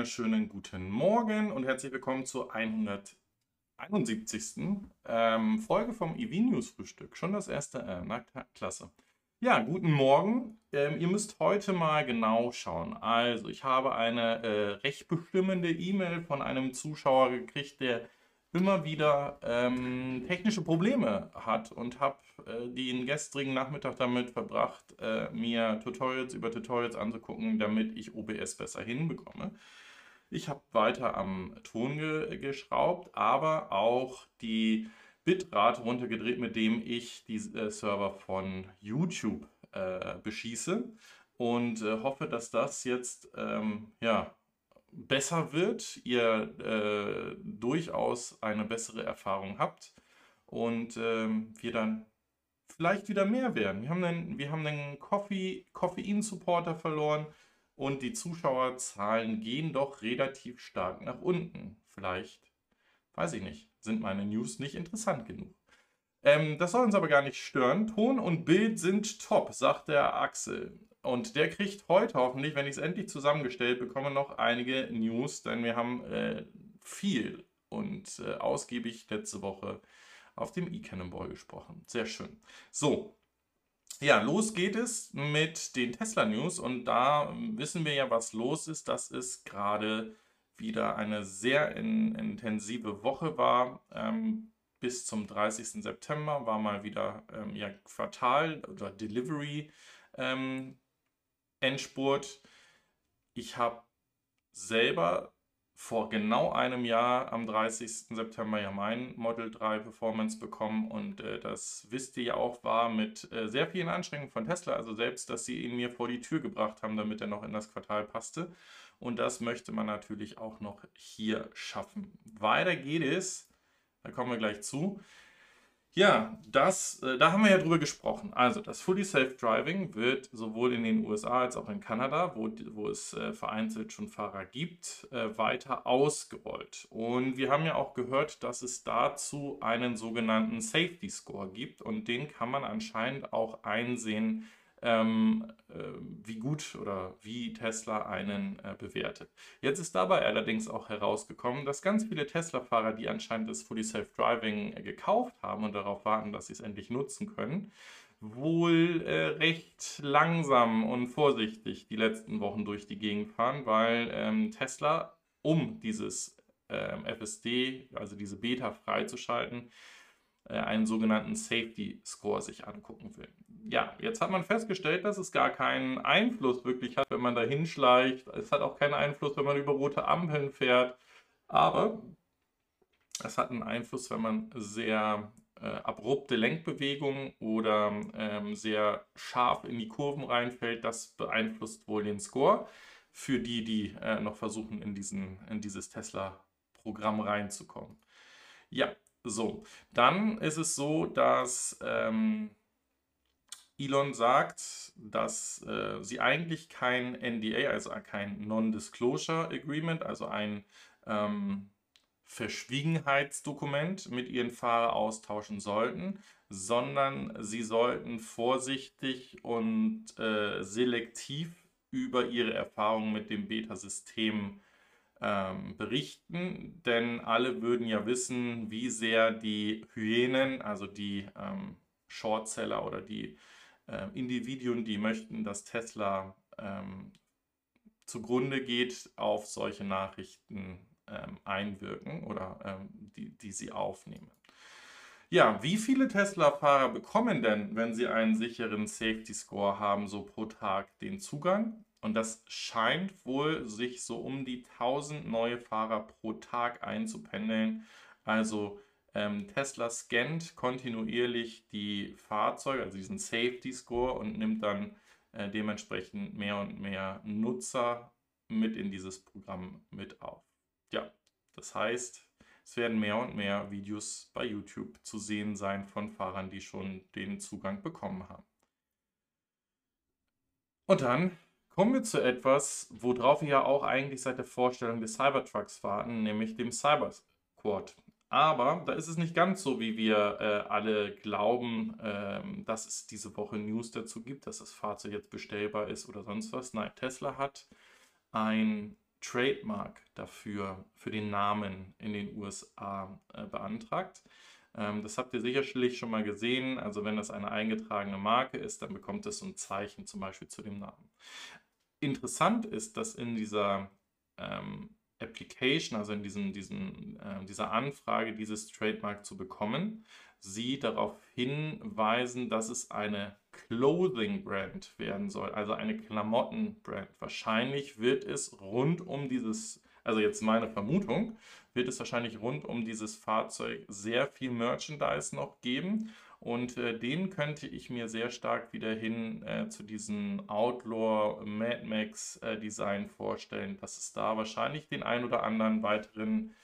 wunderschönen guten Morgen und herzlich willkommen zur 171. Ähm, Folge vom EV News Frühstück. Schon das erste, äh, na klasse. Ja, guten Morgen. Ähm, ihr müsst heute mal genau schauen. Also, ich habe eine äh, recht bestimmende E-Mail von einem Zuschauer gekriegt, der immer wieder ähm, technische Probleme hat und habe äh, den gestrigen Nachmittag damit verbracht, äh, mir Tutorials über Tutorials anzugucken, damit ich OBS besser hinbekomme. Ich habe weiter am Ton ge geschraubt, aber auch die Bitrate runtergedreht, mit dem ich die äh, Server von YouTube äh, beschieße. Und äh, hoffe, dass das jetzt ähm, ja, besser wird, ihr äh, durchaus eine bessere Erfahrung habt. Und ähm, wir dann vielleicht wieder mehr werden. Wir haben einen, wir einen Koffein-Supporter verloren und die Zuschauerzahlen gehen doch relativ stark nach unten. Vielleicht, weiß ich nicht, sind meine News nicht interessant genug. Ähm, das soll uns aber gar nicht stören. Ton und Bild sind top, sagt der Axel. Und der kriegt heute hoffentlich, wenn ich es endlich zusammengestellt bekomme, noch einige News, denn wir haben äh, viel und äh, ausgiebig letzte Woche auf dem E-Cannonball gesprochen. Sehr schön. So, ja, los geht es mit den Tesla News und da wissen wir ja, was los ist. Das ist gerade wieder eine sehr in, intensive Woche war. Ähm, bis zum 30. September war mal wieder ähm, ja, Quartal oder Delivery ähm, Endspurt. Ich habe selber vor genau einem Jahr am 30. September ja mein Model 3 Performance bekommen und äh, das wisst ihr ja auch, war mit äh, sehr vielen Anstrengungen von Tesla, also selbst, dass sie ihn mir vor die Tür gebracht haben, damit er noch in das Quartal passte. Und das möchte man natürlich auch noch hier schaffen. Weiter geht es, da kommen wir gleich zu, ja, das, äh, da haben wir ja drüber gesprochen. Also das Fully Self-Driving wird sowohl in den USA als auch in Kanada, wo, wo es äh, vereinzelt schon Fahrer gibt, äh, weiter ausgerollt. Und wir haben ja auch gehört, dass es dazu einen sogenannten Safety Score gibt und den kann man anscheinend auch einsehen, ähm, äh, wie gut oder wie Tesla einen äh, bewertet. Jetzt ist dabei allerdings auch herausgekommen, dass ganz viele Tesla-Fahrer, die anscheinend das Fully Self-Driving äh, gekauft haben und darauf warten, dass sie es endlich nutzen können, wohl äh, recht langsam und vorsichtig die letzten Wochen durch die Gegend fahren, weil ähm, Tesla, um dieses ähm, FSD, also diese Beta freizuschalten, äh, einen sogenannten Safety Score sich angucken will. Ja, jetzt hat man festgestellt, dass es gar keinen Einfluss wirklich hat, wenn man da hinschleicht. Es hat auch keinen Einfluss, wenn man über rote Ampeln fährt. Aber es hat einen Einfluss, wenn man sehr äh, abrupte Lenkbewegungen oder ähm, sehr scharf in die Kurven reinfällt. Das beeinflusst wohl den Score für die, die äh, noch versuchen, in, diesen, in dieses Tesla-Programm reinzukommen. Ja, so, dann ist es so, dass ähm, Elon sagt, dass äh, sie eigentlich kein NDA, also kein Non-Disclosure Agreement, also ein ähm, Verschwiegenheitsdokument mit ihren Fahrern austauschen sollten, sondern sie sollten vorsichtig und äh, selektiv über ihre Erfahrungen mit dem Beta-System ähm, berichten, denn alle würden ja wissen, wie sehr die Hyänen, also die ähm, Shortseller oder die äh, Individuen, die möchten, dass Tesla ähm, zugrunde geht, auf solche Nachrichten ähm, einwirken oder ähm, die, die sie aufnehmen. Ja, wie viele Tesla-Fahrer bekommen denn, wenn sie einen sicheren Safety Score haben, so pro Tag den Zugang? Und das scheint wohl sich so um die 1000 neue Fahrer pro Tag einzupendeln. Also Tesla scannt kontinuierlich die Fahrzeuge, also diesen Safety Score und nimmt dann äh, dementsprechend mehr und mehr Nutzer mit in dieses Programm mit auf. Ja, das heißt, es werden mehr und mehr Videos bei YouTube zu sehen sein von Fahrern, die schon den Zugang bekommen haben. Und dann Kommen wir zu etwas, worauf wir ja auch eigentlich seit der Vorstellung des Cybertrucks warten, nämlich dem Cybersquad. Aber da ist es nicht ganz so, wie wir äh, alle glauben, ähm, dass es diese Woche News dazu gibt, dass das Fahrzeug jetzt bestellbar ist oder sonst was. Nein, Tesla hat ein Trademark dafür, für den Namen in den USA äh, beantragt. Ähm, das habt ihr sicherlich schon mal gesehen. Also wenn das eine eingetragene Marke ist, dann bekommt es so ein Zeichen zum Beispiel zu dem Namen. Interessant ist, dass in dieser ähm, Application, also in diesen, diesen, äh, dieser Anfrage, dieses Trademark zu bekommen, sie darauf hinweisen, dass es eine Clothing Brand werden soll, also eine Klamotten Brand. Wahrscheinlich wird es rund um dieses, also jetzt meine Vermutung, wird es wahrscheinlich rund um dieses Fahrzeug sehr viel Merchandise noch geben. Und äh, den könnte ich mir sehr stark wieder hin äh, zu diesem Outlaw Mad Max äh, Design vorstellen, dass es da wahrscheinlich den ein oder anderen weiteren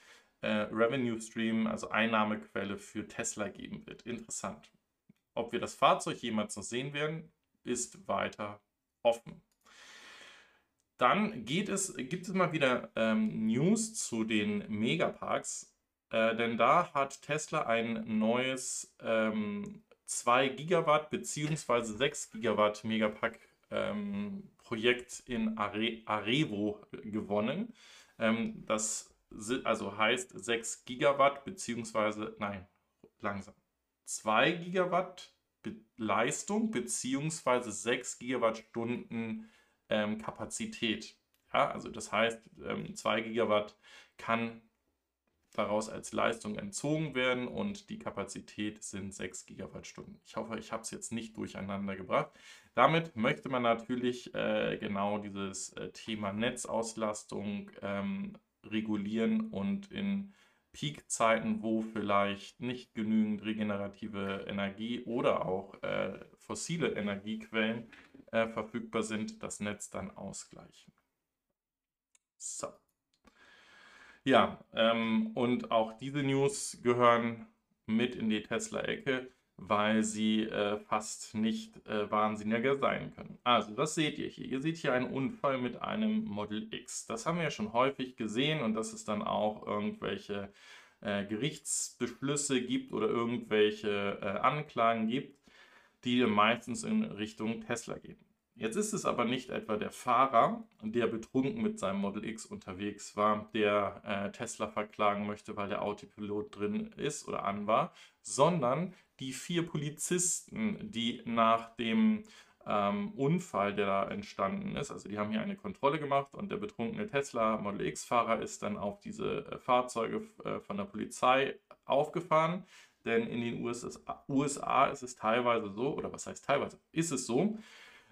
äh, Revenue Stream, also Einnahmequelle für Tesla geben wird. Interessant. Ob wir das Fahrzeug jemals noch sehen werden, ist weiter offen. Dann es, gibt es mal wieder ähm, News zu den Megaparks, äh, denn da hat Tesla ein neues ähm, 2 Gigawatt bzw. 6 Gigawatt Megapack ähm, Projekt in Are Arevo gewonnen. Ähm, das also heißt 6 Gigawatt bzw. nein, langsam. 2 Gigawatt Leistung bzw. 6 Gigawattstunden ähm, Kapazität. Ja, also das heißt, ähm, 2 Gigawatt kann daraus als Leistung entzogen werden und die Kapazität sind 6 Gigawattstunden. Ich hoffe, ich habe es jetzt nicht durcheinander gebracht. Damit möchte man natürlich äh, genau dieses äh, Thema Netzauslastung ähm, regulieren und in Peakzeiten, wo vielleicht nicht genügend regenerative Energie oder auch äh, fossile Energiequellen äh, verfügbar sind, das Netz dann ausgleichen. So. Ja, ähm, und auch diese News gehören mit in die Tesla-Ecke, weil sie äh, fast nicht äh, wahnsinniger sein können. Also, was seht ihr hier? Ihr seht hier einen Unfall mit einem Model X. Das haben wir ja schon häufig gesehen und dass es dann auch irgendwelche äh, Gerichtsbeschlüsse gibt oder irgendwelche äh, Anklagen gibt, die meistens in Richtung Tesla gehen. Jetzt ist es aber nicht etwa der Fahrer, der betrunken mit seinem Model X unterwegs war, der äh, Tesla verklagen möchte, weil der Autopilot drin ist oder an war, sondern die vier Polizisten, die nach dem ähm, Unfall, der da entstanden ist, also die haben hier eine Kontrolle gemacht und der betrunkene Tesla Model X-Fahrer ist dann auf diese äh, Fahrzeuge äh, von der Polizei aufgefahren. Denn in den USA, USA ist es teilweise so, oder was heißt teilweise, ist es so,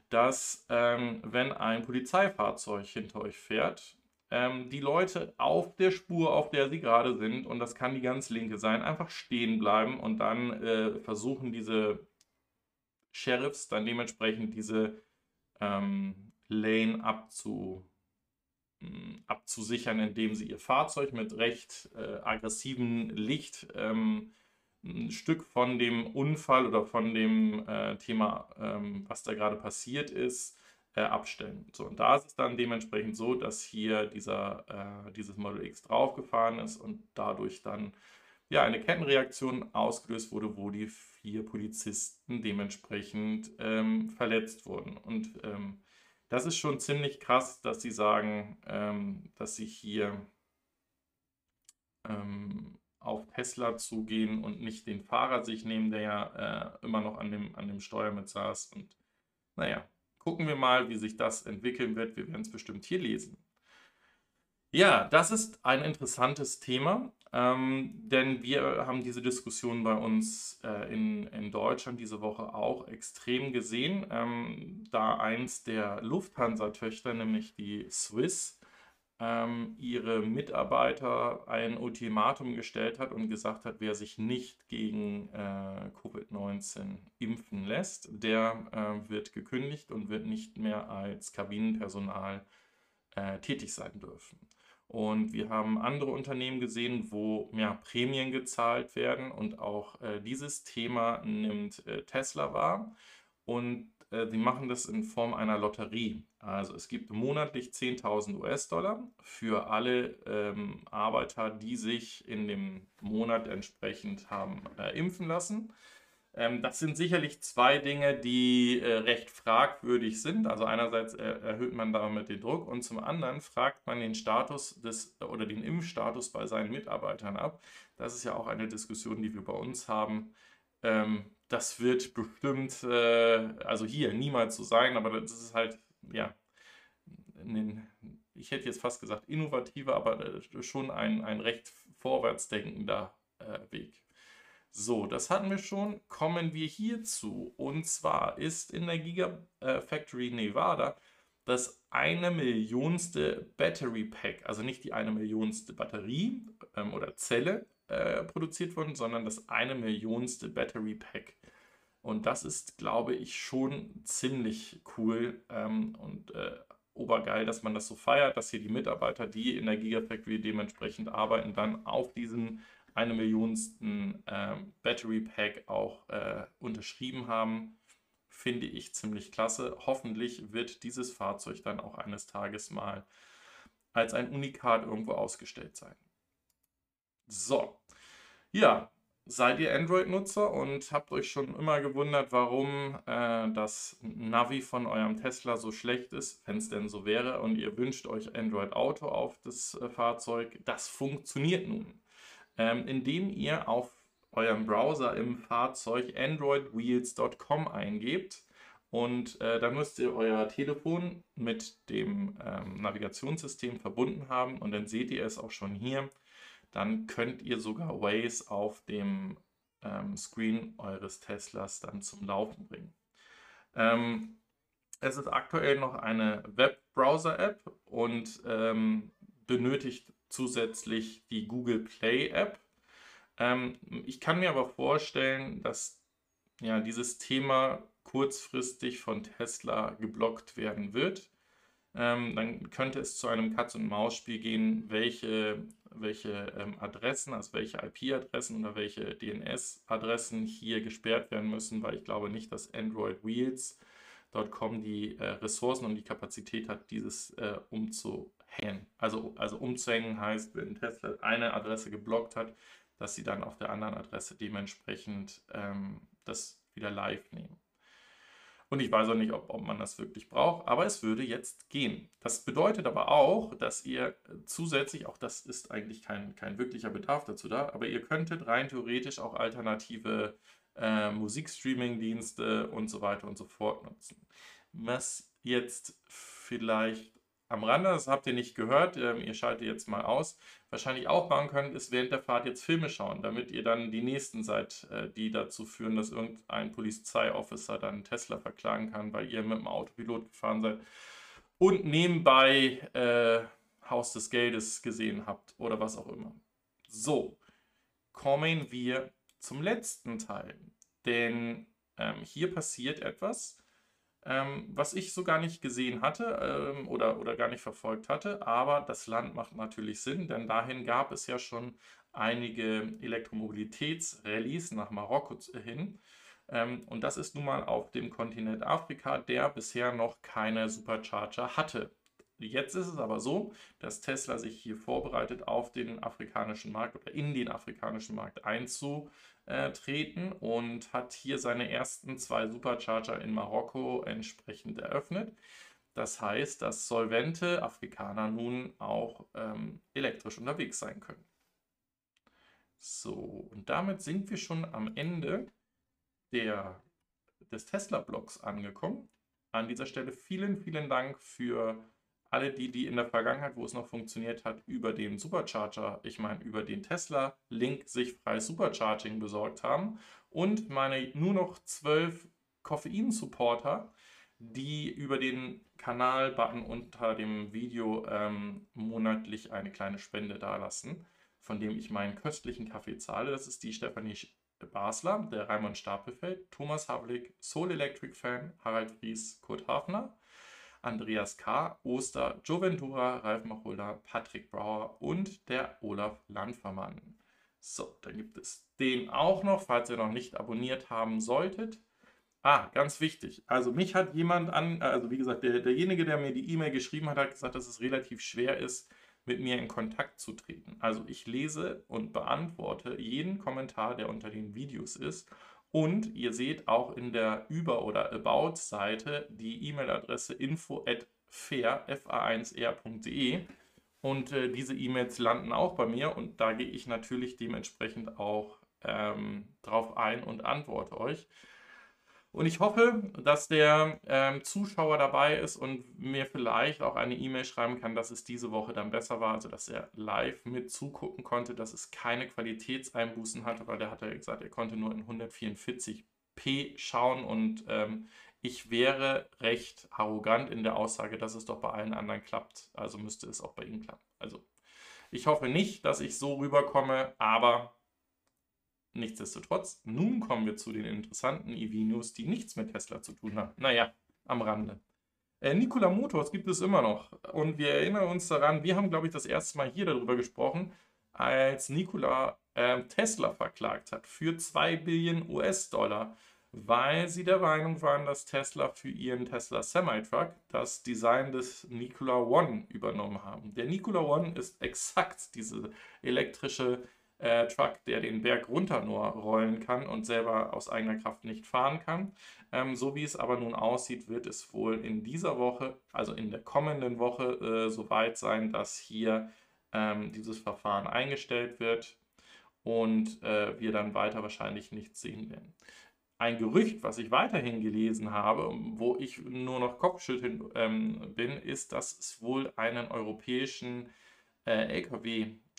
dass ähm, wenn ein Polizeifahrzeug hinter euch fährt, ähm, die Leute auf der Spur, auf der sie gerade sind, und das kann die ganz linke sein, einfach stehen bleiben und dann äh, versuchen diese Sheriffs dann dementsprechend diese ähm, Lane abzu, mh, abzusichern, indem sie ihr Fahrzeug mit recht äh, aggressivem Licht ähm, ein Stück von dem Unfall oder von dem äh, Thema, ähm, was da gerade passiert ist, äh, abstellen. So, und da ist es dann dementsprechend so, dass hier dieser, äh, dieses Model X draufgefahren ist und dadurch dann ja, eine Kettenreaktion ausgelöst wurde, wo die vier Polizisten dementsprechend ähm, verletzt wurden. Und ähm, das ist schon ziemlich krass, dass sie sagen, ähm, dass sie hier ähm, auf Tesla zugehen und nicht den Fahrer sich nehmen, der ja äh, immer noch an dem, an dem Steuer mit saß. Und naja, gucken wir mal, wie sich das entwickeln wird. Wir werden es bestimmt hier lesen. Ja, das ist ein interessantes Thema, ähm, denn wir haben diese Diskussion bei uns äh, in, in Deutschland diese Woche auch extrem gesehen, ähm, da eins der Lufthansa-Töchter, nämlich die Swiss, ähm, ihre Mitarbeiter ein Ultimatum gestellt hat und gesagt hat, wer sich nicht gegen äh, Covid-19 impfen lässt, der äh, wird gekündigt und wird nicht mehr als Kabinenpersonal äh, tätig sein dürfen. Und wir haben andere Unternehmen gesehen, wo ja, Prämien gezahlt werden und auch äh, dieses Thema nimmt äh, Tesla wahr. Und sie machen das in Form einer Lotterie. Also es gibt monatlich 10.000 US-Dollar für alle ähm, Arbeiter, die sich in dem Monat entsprechend haben äh, impfen lassen. Ähm, das sind sicherlich zwei Dinge, die äh, recht fragwürdig sind. Also einerseits äh, erhöht man damit den Druck und zum anderen fragt man den Status des oder den Impfstatus bei seinen Mitarbeitern ab. Das ist ja auch eine Diskussion, die wir bei uns haben. Ähm, das wird bestimmt, äh, also hier niemals so sein, aber das ist halt, ja, den, ich hätte jetzt fast gesagt innovativer, aber äh, schon ein, ein recht vorwärtsdenkender äh, Weg. So, das hatten wir schon. Kommen wir hierzu. Und zwar ist in der Gigafactory Nevada das eine Millionste Battery Pack, also nicht die eine Millionste Batterie ähm, oder Zelle äh, produziert worden, sondern das eine Millionste Battery Pack. Und das ist, glaube ich, schon ziemlich cool ähm, und äh, obergeil, dass man das so feiert, dass hier die Mitarbeiter, die in der Gigafactory dementsprechend arbeiten, dann auf diesen eine Millionsten äh, Battery Pack auch äh, unterschrieben haben, finde ich ziemlich klasse. Hoffentlich wird dieses Fahrzeug dann auch eines Tages mal als ein Unikat irgendwo ausgestellt sein. So, ja, seid ihr Android-Nutzer und habt euch schon immer gewundert, warum äh, das Navi von eurem Tesla so schlecht ist, wenn es denn so wäre, und ihr wünscht euch Android Auto auf das äh, Fahrzeug. Das funktioniert nun ähm, indem ihr auf eurem Browser im Fahrzeug androidwheels.com eingebt. Und äh, dann müsst ihr euer Telefon mit dem ähm, Navigationssystem verbunden haben und dann seht ihr es auch schon hier. Dann könnt ihr sogar Waze auf dem ähm, Screen eures Teslas dann zum Laufen bringen. Ähm, es ist aktuell noch eine Webbrowser-App und ähm, benötigt zusätzlich die Google Play App. Ähm, ich kann mir aber vorstellen, dass ja, dieses Thema kurzfristig von Tesla geblockt werden wird. Ähm, dann könnte es zu einem Katz-und-Maus-Spiel gehen, welche, welche ähm, Adressen, also welche IP-Adressen oder welche DNS-Adressen hier gesperrt werden müssen, weil ich glaube nicht, dass Android Wheels.com die äh, Ressourcen und die Kapazität hat, dieses äh, umzu, hängen. Also, also umzuhängen heißt, wenn Tesla eine Adresse geblockt hat, dass sie dann auf der anderen Adresse dementsprechend ähm, das wieder live nehmen. Und ich weiß auch nicht, ob, ob man das wirklich braucht, aber es würde jetzt gehen. Das bedeutet aber auch, dass ihr zusätzlich, auch das ist eigentlich kein, kein wirklicher Bedarf dazu da, aber ihr könntet rein theoretisch auch alternative äh, Musikstreaming-Dienste und so weiter und so fort nutzen. Was jetzt vielleicht am Rande, das habt ihr nicht gehört, ähm, ihr schaltet jetzt mal aus, wahrscheinlich auch machen könnt, ist während der Fahrt jetzt Filme schauen, damit ihr dann die nächsten seid, äh, die dazu führen, dass irgendein Polizeiofficer dann Tesla verklagen kann, weil ihr mit dem Autopilot gefahren seid und nebenbei äh, Haus des Geldes gesehen habt oder was auch immer. So, kommen wir zum letzten Teil, denn ähm, hier passiert etwas, ähm, was ich so gar nicht gesehen hatte ähm, oder, oder gar nicht verfolgt hatte. Aber das Land macht natürlich Sinn, denn dahin gab es ja schon einige Elektromobilitätsrallyes nach Marokko hin. Ähm, und das ist nun mal auf dem Kontinent Afrika, der bisher noch keine Supercharger hatte. Jetzt ist es aber so, dass Tesla sich hier vorbereitet, auf den afrikanischen Markt oder in den afrikanischen Markt einzutreten und hat hier seine ersten zwei Supercharger in Marokko entsprechend eröffnet. Das heißt, dass solvente Afrikaner nun auch ähm, elektrisch unterwegs sein können. So, und damit sind wir schon am Ende der, des Tesla-Blogs angekommen. An dieser Stelle vielen, vielen Dank für alle die, die in der Vergangenheit, wo es noch funktioniert hat, über den Supercharger, ich meine über den Tesla-Link sich freies Supercharging besorgt haben und meine nur noch zwölf Koffein-Supporter, die über den Kanal-Button unter dem Video ähm, monatlich eine kleine Spende dalassen, von dem ich meinen köstlichen Kaffee zahle. Das ist die Stefanie Basler, der Raimund Stapelfeld, Thomas Havlik, Soul Electric Fan, Harald Fries, Kurt Hafner, Andreas K., Oster, Joventura, Ralf Macholder, Patrick Brauer und der Olaf Landvermann. So, dann gibt es den auch noch, falls ihr noch nicht abonniert haben solltet. Ah, ganz wichtig. Also mich hat jemand an, also wie gesagt, der, derjenige, der mir die E-Mail geschrieben hat, hat gesagt, dass es relativ schwer ist, mit mir in Kontakt zu treten. Also ich lese und beantworte jeden Kommentar, der unter den Videos ist Und ihr seht auch in der Über- oder About-Seite die E-Mail-Adresse info at fair.de. Und äh, diese E-Mails landen auch bei mir und da gehe ich natürlich dementsprechend auch ähm, drauf ein und antworte euch. Und ich hoffe, dass der ähm, Zuschauer dabei ist und mir vielleicht auch eine E-Mail schreiben kann, dass es diese Woche dann besser war, also dass er live mit zugucken konnte, dass es keine Qualitätseinbußen hatte, weil der hat ja gesagt, er konnte nur in 144p schauen und ähm, ich wäre recht arrogant in der Aussage, dass es doch bei allen anderen klappt. Also müsste es auch bei Ihnen klappen. Also ich hoffe nicht, dass ich so rüberkomme, aber nichtsdestotrotz, nun kommen wir zu den interessanten EV-News, die nichts mit Tesla zu tun haben. Naja, am Rande. Äh, Nikola Motors gibt es immer noch. Und wir erinnern uns daran, wir haben, glaube ich, das erste Mal hier darüber gesprochen, als Nikola äh, Tesla verklagt hat für 2 Billionen US-Dollar weil sie der Meinung waren, dass Tesla für ihren Tesla Semi-Truck das Design des Nikola One übernommen haben. Der Nikola One ist exakt diese elektrische äh, Truck, der den Berg runter nur rollen kann und selber aus eigener Kraft nicht fahren kann. Ähm, so wie es aber nun aussieht, wird es wohl in dieser Woche, also in der kommenden Woche, äh, soweit sein, dass hier ähm, dieses Verfahren eingestellt wird und äh, wir dann weiter wahrscheinlich nichts sehen werden ein Gerücht, was ich weiterhin gelesen habe, wo ich nur noch Kopfschütteln ähm, bin, ist, dass es wohl einen europäischen äh,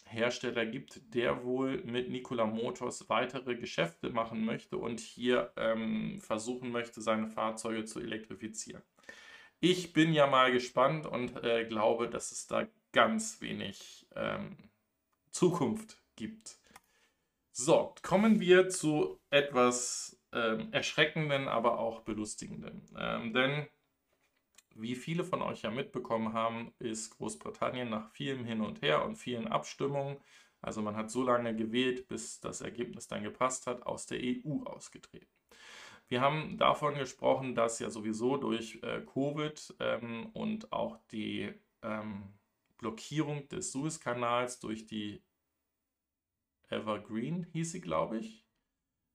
Lkw-Hersteller gibt, der wohl mit Nikola Motors weitere Geschäfte machen möchte und hier ähm, versuchen möchte, seine Fahrzeuge zu elektrifizieren. Ich bin ja mal gespannt und äh, glaube, dass es da ganz wenig ähm, Zukunft gibt. So, kommen wir zu etwas ähm, erschreckenden, aber auch belustigenden. Ähm, denn wie viele von euch ja mitbekommen haben, ist Großbritannien nach vielem Hin und Her und vielen Abstimmungen, also man hat so lange gewählt, bis das Ergebnis dann gepasst hat, aus der EU ausgetreten. Wir haben davon gesprochen, dass ja sowieso durch äh, Covid ähm, und auch die ähm, Blockierung des Suezkanals durch die Evergreen hieß sie, glaube ich,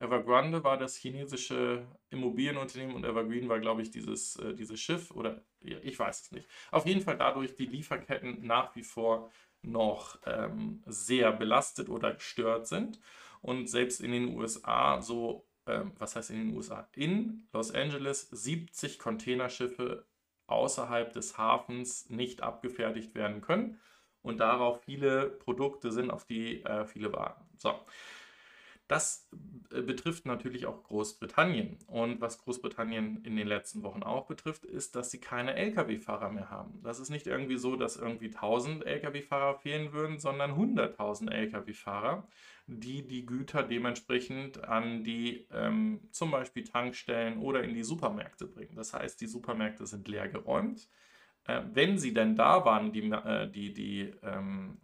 Evergrande war das chinesische Immobilienunternehmen und Evergreen war, glaube ich, dieses, äh, dieses Schiff oder ich weiß es nicht. Auf jeden Fall dadurch die Lieferketten nach wie vor noch ähm, sehr belastet oder gestört sind. Und selbst in den USA, so, ähm, was heißt in den USA? In Los Angeles 70 Containerschiffe außerhalb des Hafens nicht abgefertigt werden können und darauf viele Produkte sind, auf die äh, viele warten. So. Das äh, betrifft natürlich auch Großbritannien. Und was Großbritannien in den letzten Wochen auch betrifft, ist, dass sie keine Lkw-Fahrer mehr haben. Das ist nicht irgendwie so, dass irgendwie 1000 Lkw-Fahrer fehlen würden, sondern 100.000 Lkw-Fahrer, die die Güter dementsprechend an die ähm, zum Beispiel Tankstellen oder in die Supermärkte bringen. Das heißt, die Supermärkte sind leer geräumt. Äh, wenn sie denn da waren, die, äh, die, die ähm,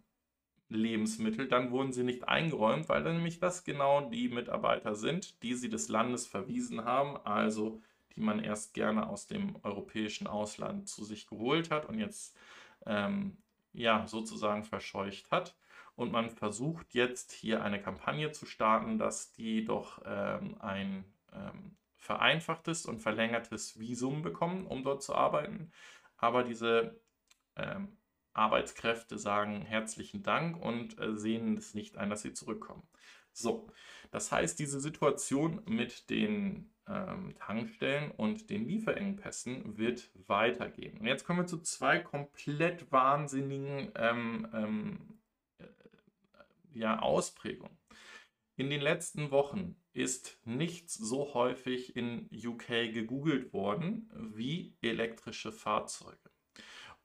Lebensmittel, dann wurden sie nicht eingeräumt, weil dann nämlich das genau die Mitarbeiter sind, die sie des Landes verwiesen haben, also die man erst gerne aus dem europäischen Ausland zu sich geholt hat und jetzt ähm, ja sozusagen verscheucht hat. Und man versucht jetzt hier eine Kampagne zu starten, dass die doch ähm, ein ähm, vereinfachtes und verlängertes Visum bekommen, um dort zu arbeiten. Aber diese ähm, Arbeitskräfte sagen herzlichen Dank und äh, sehen es nicht ein, dass sie zurückkommen. So, das heißt, diese Situation mit den ähm, Tankstellen und den Lieferengpässen wird weitergehen. Und jetzt kommen wir zu zwei komplett wahnsinnigen ähm, ähm, äh, ja, Ausprägungen. In den letzten Wochen ist nichts so häufig in UK gegoogelt worden wie elektrische Fahrzeuge.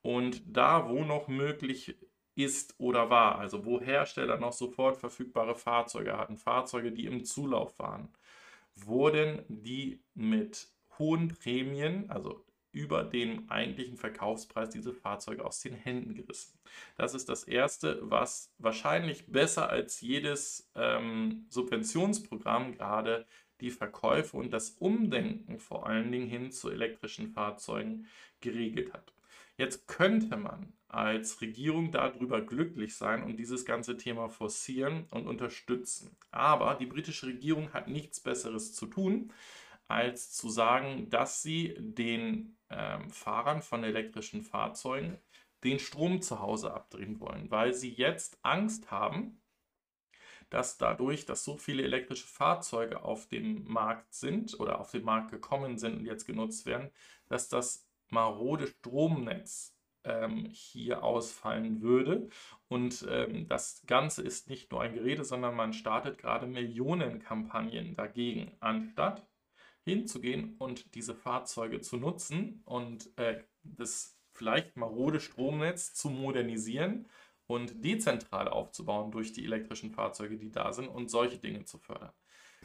Und da, wo noch möglich ist oder war, also wo Hersteller noch sofort verfügbare Fahrzeuge hatten, Fahrzeuge, die im Zulauf waren, wurden die mit hohen Prämien, also über dem eigentlichen Verkaufspreis diese Fahrzeuge aus den Händen gerissen. Das ist das Erste, was wahrscheinlich besser als jedes ähm, Subventionsprogramm gerade die Verkäufe und das Umdenken vor allen Dingen hin zu elektrischen Fahrzeugen geregelt hat. Jetzt könnte man als Regierung darüber glücklich sein und dieses ganze Thema forcieren und unterstützen. Aber die britische Regierung hat nichts Besseres zu tun, als zu sagen, dass sie den ähm, Fahrern von elektrischen Fahrzeugen den Strom zu Hause abdrehen wollen, weil sie jetzt Angst haben, dass dadurch, dass so viele elektrische Fahrzeuge auf dem Markt sind oder auf den Markt gekommen sind und jetzt genutzt werden, dass das marode Stromnetz ähm, hier ausfallen würde. Und ähm, das Ganze ist nicht nur ein Gerede, sondern man startet gerade Millionenkampagnen dagegen, anstatt hinzugehen und diese Fahrzeuge zu nutzen und äh, das vielleicht marode Stromnetz zu modernisieren und dezentral aufzubauen durch die elektrischen Fahrzeuge, die da sind und solche Dinge zu fördern.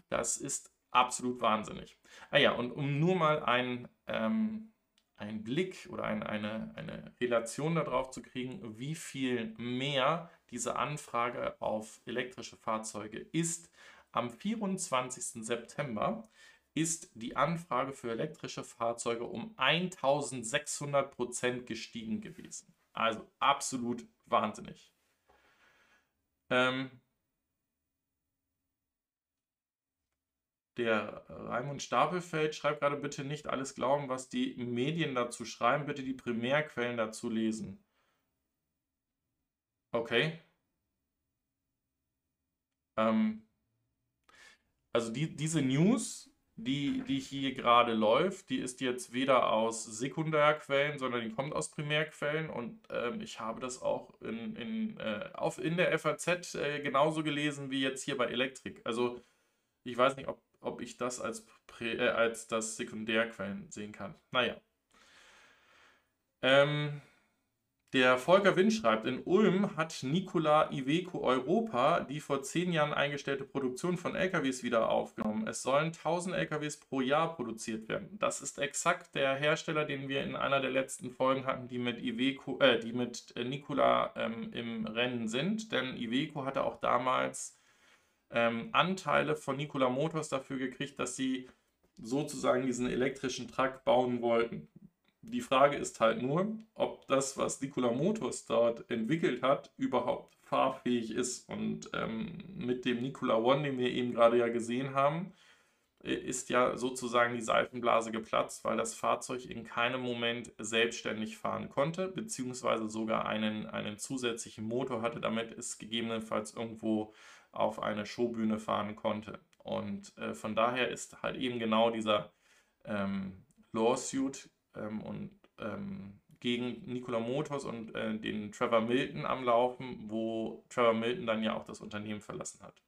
Das ist absolut wahnsinnig. Ah ja, und um nur mal ein ähm, einen Blick oder ein, eine, eine Relation darauf zu kriegen, wie viel mehr diese Anfrage auf elektrische Fahrzeuge ist. Am 24. September ist die Anfrage für elektrische Fahrzeuge um 1600 Prozent gestiegen gewesen. Also absolut wahnsinnig. Ähm, Der Raimund Stapelfeld schreibt gerade bitte nicht alles glauben, was die Medien dazu schreiben, bitte die Primärquellen dazu lesen. Okay. Ähm, also die, diese News, die, die hier gerade läuft, die ist jetzt weder aus Sekundärquellen, sondern die kommt aus Primärquellen und ähm, ich habe das auch in, in, äh, auf, in der FAZ äh, genauso gelesen wie jetzt hier bei Elektrik. Also ich weiß nicht, ob ob ich das als, Prä äh, als das Sekundärquellen sehen kann. Naja. Ähm, der Volker Wind schreibt, in Ulm hat Nikola Iveco Europa die vor zehn Jahren eingestellte Produktion von LKWs wieder aufgenommen. Es sollen 1000 LKWs pro Jahr produziert werden. Das ist exakt der Hersteller, den wir in einer der letzten Folgen hatten, die mit Iveco, äh, die mit äh, Nikola ähm, im Rennen sind. Denn Iveco hatte auch damals ähm, Anteile von Nikola Motors dafür gekriegt, dass sie sozusagen diesen elektrischen Truck bauen wollten. Die Frage ist halt nur, ob das, was Nikola Motors dort entwickelt hat, überhaupt fahrfähig ist. Und ähm, mit dem Nikola One, den wir eben gerade ja gesehen haben, ist ja sozusagen die Seifenblase geplatzt, weil das Fahrzeug in keinem Moment selbstständig fahren konnte, beziehungsweise sogar einen, einen zusätzlichen Motor hatte, damit es gegebenenfalls irgendwo auf eine Showbühne fahren konnte. Und äh, von daher ist halt eben genau dieser ähm, Lawsuit ähm, und ähm, gegen Nikola Motors und äh, den Trevor Milton am Laufen, wo Trevor Milton dann ja auch das Unternehmen verlassen hat.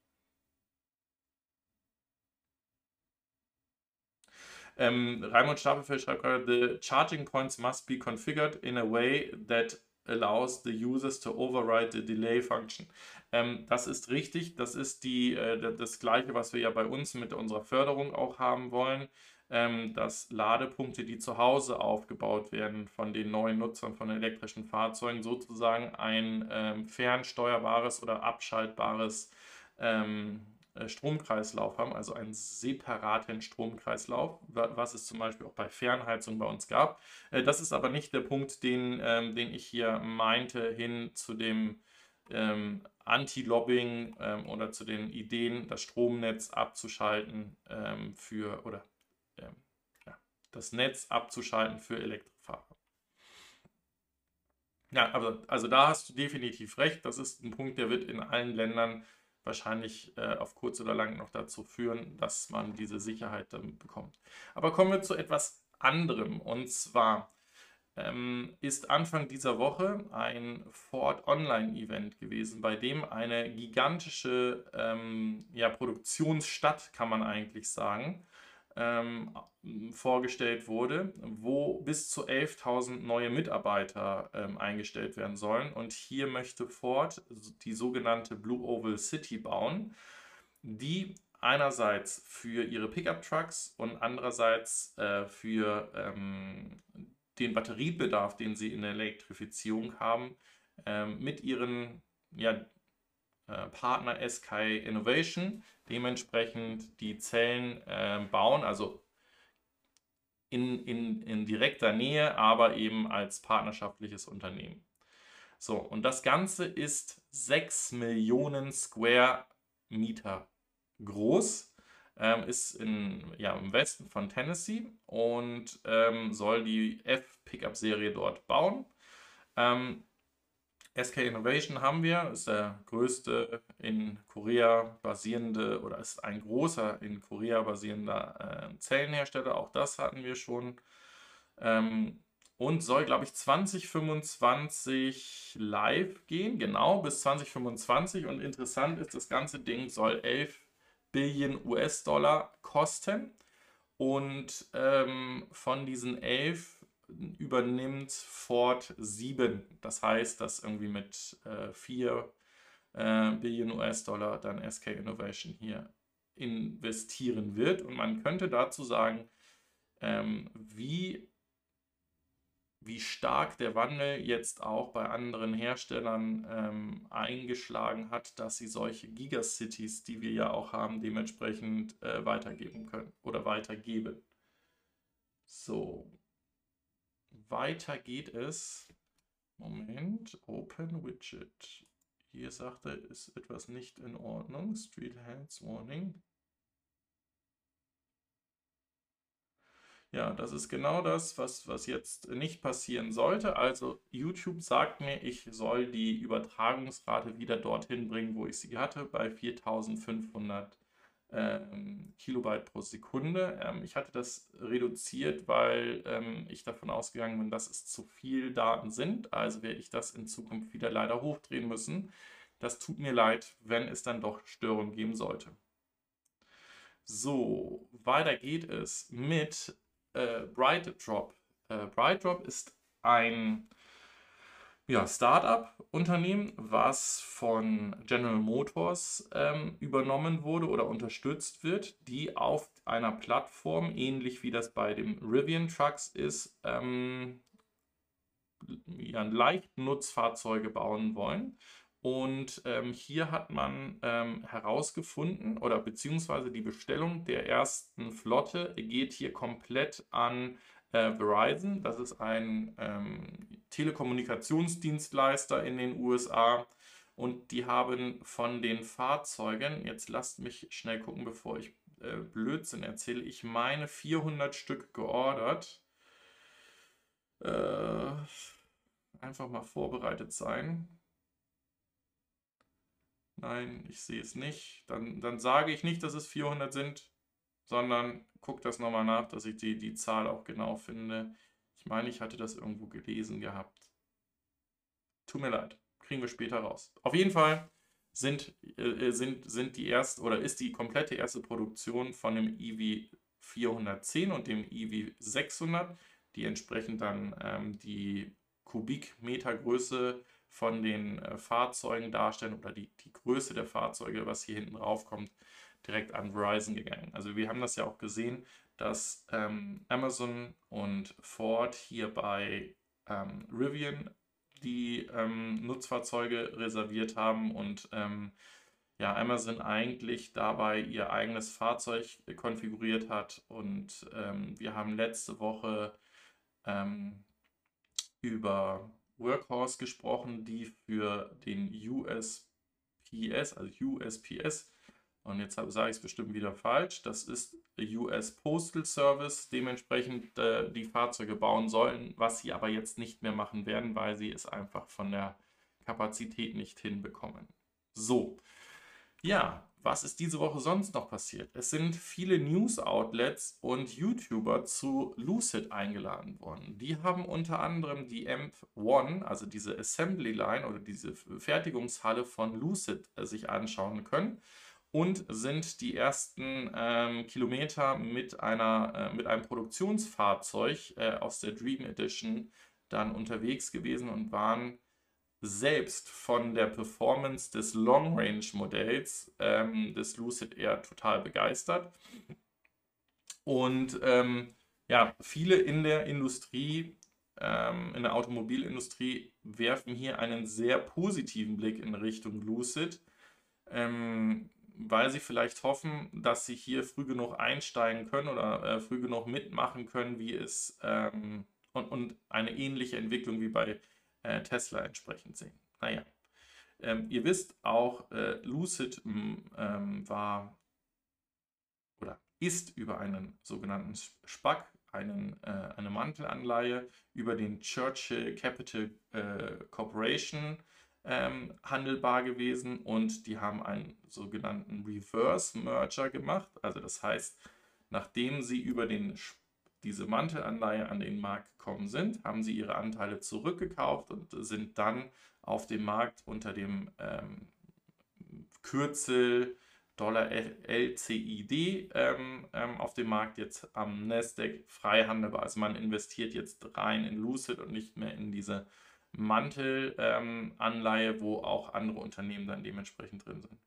Ähm, Raimund Stapelfeld schreibt gerade, the charging points must be configured in a way that allows the users to override the delay function. Ähm, das ist richtig, das ist die, äh, das gleiche, was wir ja bei uns mit unserer Förderung auch haben wollen, ähm, dass Ladepunkte, die zu Hause aufgebaut werden von den neuen Nutzern von elektrischen Fahrzeugen, sozusagen ein ähm, fernsteuerbares oder abschaltbares ähm, äh, Stromkreislauf haben, also einen separaten Stromkreislauf, was es zum Beispiel auch bei Fernheizung bei uns gab. Äh, das ist aber nicht der Punkt, den, ähm, den ich hier meinte, hin zu dem ähm, Anti-Lobbying ähm, oder zu den Ideen, das Stromnetz abzuschalten ähm, für oder ähm, ja, das Netz abzuschalten für Elektrofahrer. Ja, aber also da hast du definitiv recht. Das ist ein Punkt, der wird in allen Ländern wahrscheinlich äh, auf kurz oder lang noch dazu führen, dass man diese Sicherheit dann bekommt. Aber kommen wir zu etwas anderem. Und zwar ähm, ist Anfang dieser Woche ein Ford Online-Event gewesen, bei dem eine gigantische ähm, ja, Produktionsstadt, kann man eigentlich sagen, ähm, vorgestellt wurde, wo bis zu 11.000 neue Mitarbeiter ähm, eingestellt werden sollen. Und hier möchte Ford die sogenannte Blue Oval City bauen, die einerseits für ihre Pickup-Trucks und andererseits äh, für ähm, den Batteriebedarf, den sie in der Elektrifizierung haben, ähm, mit ihren ja, äh, Partner SK Innovation dementsprechend die Zellen äh, bauen, also in, in, in direkter Nähe, aber eben als partnerschaftliches Unternehmen. So, und das Ganze ist 6 Millionen Square Meter groß, ähm, ist in, ja, im Westen von Tennessee und ähm, soll die F-Pickup-Serie dort bauen. Ähm, SK Innovation haben wir, ist der größte in Korea basierende oder ist ein großer in Korea basierender äh, Zellenhersteller. Auch das hatten wir schon. Ähm, und soll, glaube ich, 2025 live gehen, genau bis 2025. Und interessant ist, das ganze Ding soll 11 Billionen US-Dollar kosten. Und ähm, von diesen 11 übernimmt Ford 7. Das heißt, dass irgendwie mit äh, 4 äh, Billionen US-Dollar dann SK Innovation hier investieren wird. Und man könnte dazu sagen, ähm, wie, wie stark der Wandel jetzt auch bei anderen Herstellern ähm, eingeschlagen hat, dass sie solche Gigacities, die wir ja auch haben, dementsprechend äh, weitergeben können oder weitergeben. So, weiter geht es. Moment, Open Widget. Hier sagt er, ist etwas nicht in Ordnung. Street Hands Warning. Ja, das ist genau das, was, was jetzt nicht passieren sollte. Also YouTube sagt mir, ich soll die Übertragungsrate wieder dorthin bringen, wo ich sie hatte, bei 4500 ähm, Kilobyte pro Sekunde. Ähm, ich hatte das reduziert, weil ähm, ich davon ausgegangen bin, dass es zu viel Daten sind. Also werde ich das in Zukunft wieder leider hochdrehen müssen. Das tut mir leid, wenn es dann doch Störungen geben sollte. So, weiter geht es mit äh, BrightDrop. Äh, BrightDrop ist ein ja, Startup-Unternehmen, was von General Motors ähm, übernommen wurde oder unterstützt wird, die auf einer Plattform, ähnlich wie das bei dem Rivian Trucks ist, ähm, ja, Leichtnutzfahrzeuge bauen wollen. Und ähm, hier hat man ähm, herausgefunden oder beziehungsweise die Bestellung der ersten Flotte geht hier komplett an äh, Verizon. Das ist ein ähm, Telekommunikationsdienstleister in den USA. Und die haben von den Fahrzeugen, jetzt lasst mich schnell gucken, bevor ich äh, Blödsinn erzähle, ich meine 400 Stück geordert. Äh, einfach mal vorbereitet sein. Nein, ich sehe es nicht. Dann, dann sage ich nicht, dass es 400 sind, sondern gucke das nochmal nach, dass ich die, die Zahl auch genau finde. Ich meine, ich hatte das irgendwo gelesen gehabt. Tut mir leid, kriegen wir später raus. Auf jeden Fall sind, äh, sind, sind die erste oder ist die komplette erste Produktion von dem EV 410 und dem EV 600, die entsprechend dann ähm, die Kubikmetergröße von den äh, Fahrzeugen darstellen oder die, die Größe der Fahrzeuge, was hier hinten drauf kommt, direkt an Verizon gegangen. Also wir haben das ja auch gesehen, dass ähm, Amazon und Ford hier bei ähm, Rivian die ähm, Nutzfahrzeuge reserviert haben und ähm, ja, Amazon eigentlich dabei ihr eigenes Fahrzeug konfiguriert hat. Und ähm, wir haben letzte Woche ähm, über Workhorse gesprochen, die für den USPS, also USPS, und jetzt sage ich es bestimmt wieder falsch, das ist US Postal Service, dementsprechend äh, die Fahrzeuge bauen sollen, was sie aber jetzt nicht mehr machen werden, weil sie es einfach von der Kapazität nicht hinbekommen. So, ja, was ist diese Woche sonst noch passiert? Es sind viele News-Outlets und YouTuber zu Lucid eingeladen worden. Die haben unter anderem die AMP1, also diese Assembly Line oder diese Fertigungshalle von Lucid äh, sich anschauen können und sind die ersten ähm, Kilometer mit, einer, äh, mit einem Produktionsfahrzeug äh, aus der Dream Edition dann unterwegs gewesen und waren selbst von der Performance des Long Range Modells ähm, des Lucid Air total begeistert. Und ähm, ja, viele in der Industrie, ähm, in der Automobilindustrie, werfen hier einen sehr positiven Blick in Richtung Lucid. Ähm, weil sie vielleicht hoffen, dass sie hier früh genug einsteigen können oder äh, früh genug mitmachen können, wie es ähm, und, und eine ähnliche Entwicklung wie bei äh, Tesla entsprechend sehen. Naja, ähm, ihr wisst auch, äh, Lucid ähm, war oder ist über einen sogenannten SPAC, einen, äh, eine Mantelanleihe, über den Churchill Capital äh, Corporation ähm, handelbar gewesen und die haben einen sogenannten Reverse Merger gemacht. Also das heißt, nachdem sie über den, diese Mantelanleihe an den Markt gekommen sind, haben sie ihre Anteile zurückgekauft und sind dann auf dem Markt unter dem ähm, Kürzel Dollar LCID ähm, ähm, auf dem Markt jetzt am Nasdaq frei handelbar. Also man investiert jetzt rein in Lucid und nicht mehr in diese Mantelanleihe, ähm, wo auch andere Unternehmen dann dementsprechend drin sind.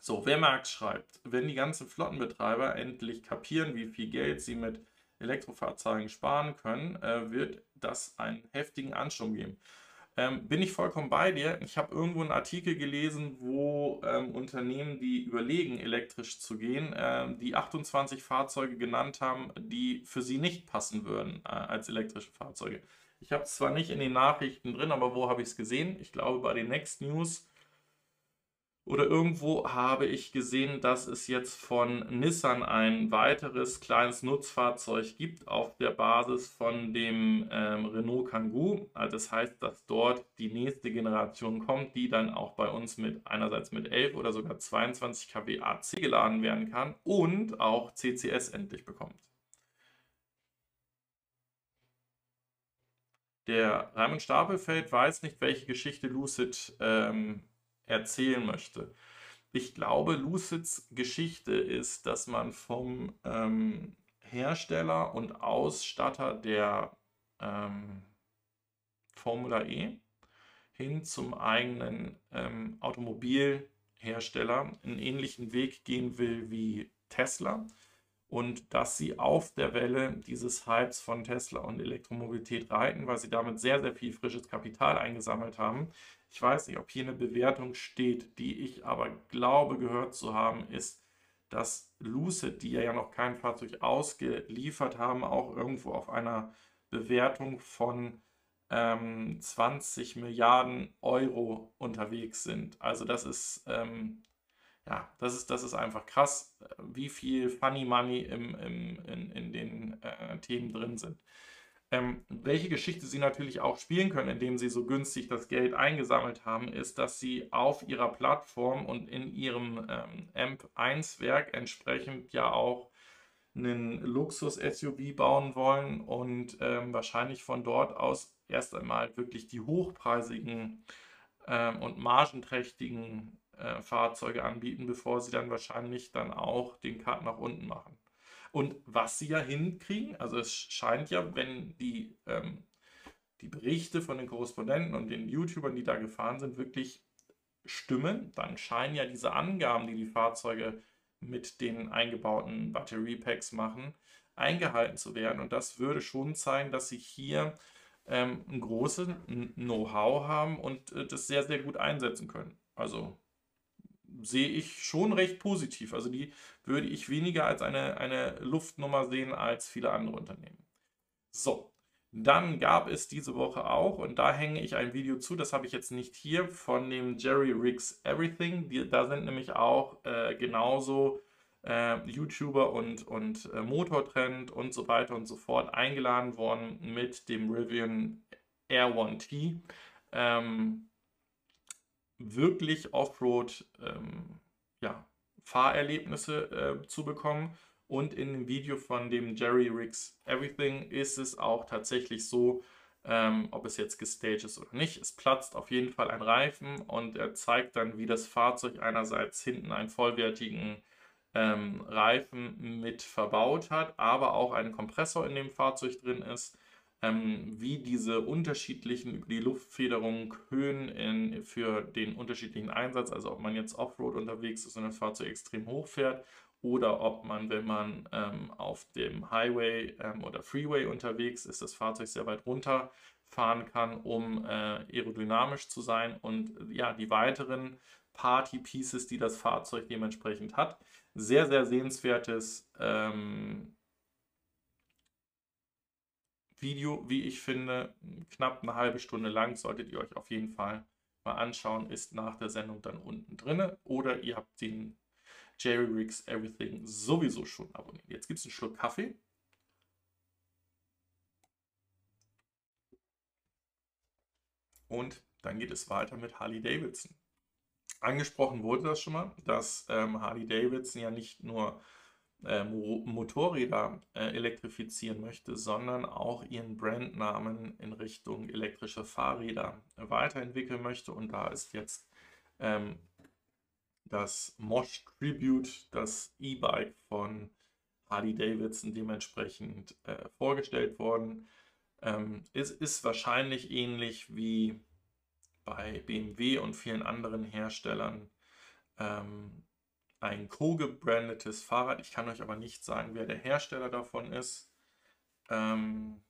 So, wer Marx schreibt, wenn die ganzen Flottenbetreiber endlich kapieren, wie viel Geld sie mit Elektrofahrzeugen sparen können, äh, wird das einen heftigen Ansturm geben. Ähm, bin ich vollkommen bei dir. Ich habe irgendwo einen Artikel gelesen, wo ähm, Unternehmen, die überlegen, elektrisch zu gehen, ähm, die 28 Fahrzeuge genannt haben, die für sie nicht passen würden äh, als elektrische Fahrzeuge. Ich habe es zwar nicht in den Nachrichten drin, aber wo habe ich es gesehen? Ich glaube bei den Next News oder irgendwo habe ich gesehen, dass es jetzt von Nissan ein weiteres kleines Nutzfahrzeug gibt auf der Basis von dem ähm, Renault Kangoo. Also das heißt, dass dort die nächste Generation kommt, die dann auch bei uns mit einerseits mit 11 oder sogar 22 kW AC geladen werden kann und auch CCS endlich bekommt. Der Raimund Stapelfeld weiß nicht, welche Geschichte Lucid ähm, erzählen möchte. Ich glaube, Lucids Geschichte ist, dass man vom ähm, Hersteller und Ausstatter der ähm, Formula E hin zum eigenen ähm, Automobilhersteller einen ähnlichen Weg gehen will wie Tesla und dass sie auf der Welle dieses Hypes von Tesla und Elektromobilität reiten, weil sie damit sehr, sehr viel frisches Kapital eingesammelt haben, ich weiß nicht, ob hier eine Bewertung steht, die ich aber glaube gehört zu haben, ist, dass Lucid, die ja noch kein Fahrzeug ausgeliefert haben, auch irgendwo auf einer Bewertung von ähm, 20 Milliarden Euro unterwegs sind. Also das ist, ähm, ja, das ist, das ist einfach krass, wie viel Funny Money im, im, in, in den äh, Themen drin sind. Ähm, welche Geschichte sie natürlich auch spielen können, indem sie so günstig das Geld eingesammelt haben, ist, dass sie auf ihrer Plattform und in ihrem ähm, AMP1-Werk entsprechend ja auch einen Luxus-SUV bauen wollen und ähm, wahrscheinlich von dort aus erst einmal wirklich die hochpreisigen ähm, und margenträchtigen äh, Fahrzeuge anbieten, bevor sie dann wahrscheinlich dann auch den Cut nach unten machen. Und was sie ja hinkriegen, also es scheint ja, wenn die, ähm, die Berichte von den Korrespondenten und den YouTubern, die da gefahren sind, wirklich stimmen, dann scheinen ja diese Angaben, die die Fahrzeuge mit den eingebauten Batteriepacks machen, eingehalten zu werden. Und das würde schon zeigen, dass sie hier ähm, ein großes Know-how haben und äh, das sehr, sehr gut einsetzen können. Also sehe ich schon recht positiv. Also die würde ich weniger als eine, eine Luftnummer sehen als viele andere Unternehmen. So, dann gab es diese Woche auch, und da hänge ich ein Video zu, das habe ich jetzt nicht hier, von dem Jerry Riggs Everything. Die, da sind nämlich auch äh, genauso äh, YouTuber und, und äh, Motortrend und so weiter und so fort eingeladen worden mit dem Rivian Air 1T. Ähm, wirklich Offroad ähm, ja, Fahrerlebnisse äh, zu bekommen. Und in dem Video von dem Jerry Riggs Everything ist es auch tatsächlich so, ähm, ob es jetzt gestaged ist oder nicht. Es platzt auf jeden Fall ein Reifen und er zeigt dann, wie das Fahrzeug einerseits hinten einen vollwertigen ähm, Reifen mit verbaut hat, aber auch ein Kompressor in dem Fahrzeug drin ist ähm, wie diese unterschiedlichen die Luftfederung Höhen in, für den unterschiedlichen Einsatz, also ob man jetzt Offroad unterwegs ist und das Fahrzeug extrem hoch fährt oder ob man, wenn man ähm, auf dem Highway ähm, oder Freeway unterwegs ist, das Fahrzeug sehr weit runterfahren kann, um äh, aerodynamisch zu sein und ja, die weiteren Party Pieces, die das Fahrzeug dementsprechend hat. Sehr, sehr sehenswertes ähm, Video, wie ich finde, knapp eine halbe Stunde lang, solltet ihr euch auf jeden Fall mal anschauen, ist nach der Sendung dann unten drin. Oder ihr habt den Jerry Riggs Everything sowieso schon abonniert. Jetzt gibt es einen Schluck Kaffee. Und dann geht es weiter mit Harley Davidson. Angesprochen wurde das schon mal, dass ähm, Harley Davidson ja nicht nur äh, Motorräder äh, elektrifizieren möchte, sondern auch ihren Brandnamen in Richtung elektrische Fahrräder weiterentwickeln möchte. Und da ist jetzt ähm, das Mosh Tribute, das E-Bike von Harley Davidson dementsprechend äh, vorgestellt worden. Ähm, es ist wahrscheinlich ähnlich wie bei BMW und vielen anderen Herstellern ähm, ein co-gebrandetes Fahrrad. Ich kann euch aber nicht sagen, wer der Hersteller davon ist. Ähm,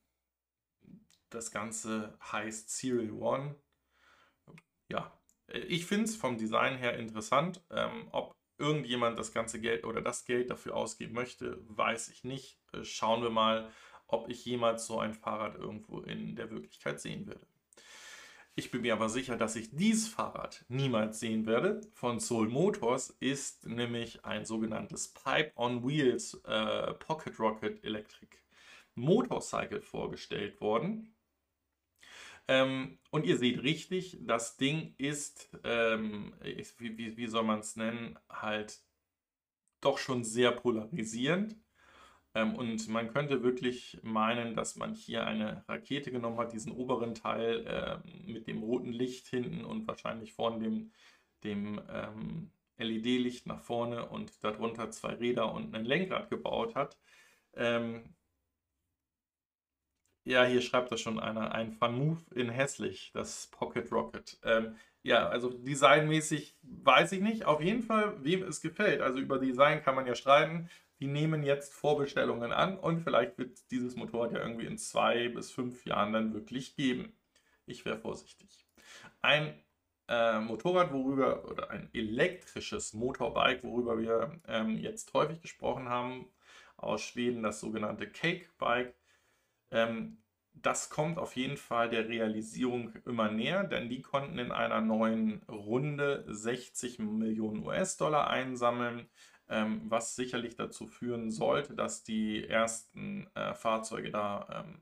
das Ganze heißt Serial One. Ja, ich finde es vom Design her interessant. Ähm, ob irgendjemand das ganze Geld oder das Geld dafür ausgeben möchte, weiß ich nicht. Äh, schauen wir mal, ob ich jemals so ein Fahrrad irgendwo in der Wirklichkeit sehen werde. Ich bin mir aber sicher, dass ich dieses Fahrrad niemals sehen werde. Von Soul Motors ist nämlich ein sogenanntes Pipe on Wheels äh, Pocket Rocket Electric Motorcycle vorgestellt worden. Ähm, und ihr seht richtig, das Ding ist, ähm, wie, wie, wie soll man es nennen, halt doch schon sehr polarisierend. Ähm, und man könnte wirklich meinen, dass man hier eine Rakete genommen hat, diesen oberen Teil äh, mit dem roten Licht hinten und wahrscheinlich vorne dem, dem ähm, LED-Licht nach vorne und darunter zwei Räder und ein Lenkrad gebaut hat. Ähm, ja, hier schreibt das schon einer, ein Fun Move in hässlich, das Pocket Rocket. Ähm, ja, also designmäßig weiß ich nicht. Auf jeden Fall, wem es gefällt. Also über Design kann man ja streiten die nehmen jetzt Vorbestellungen an und vielleicht wird dieses Motorrad ja irgendwie in zwei bis fünf Jahren dann wirklich geben. Ich wäre vorsichtig. Ein äh, Motorrad, worüber, oder ein elektrisches Motorbike, worüber wir ähm, jetzt häufig gesprochen haben, aus Schweden, das sogenannte Cake Bike. Ähm, das kommt auf jeden Fall der Realisierung immer näher, denn die konnten in einer neuen Runde 60 Millionen US-Dollar einsammeln ähm, was sicherlich dazu führen sollte, dass die ersten äh, Fahrzeuge da ähm,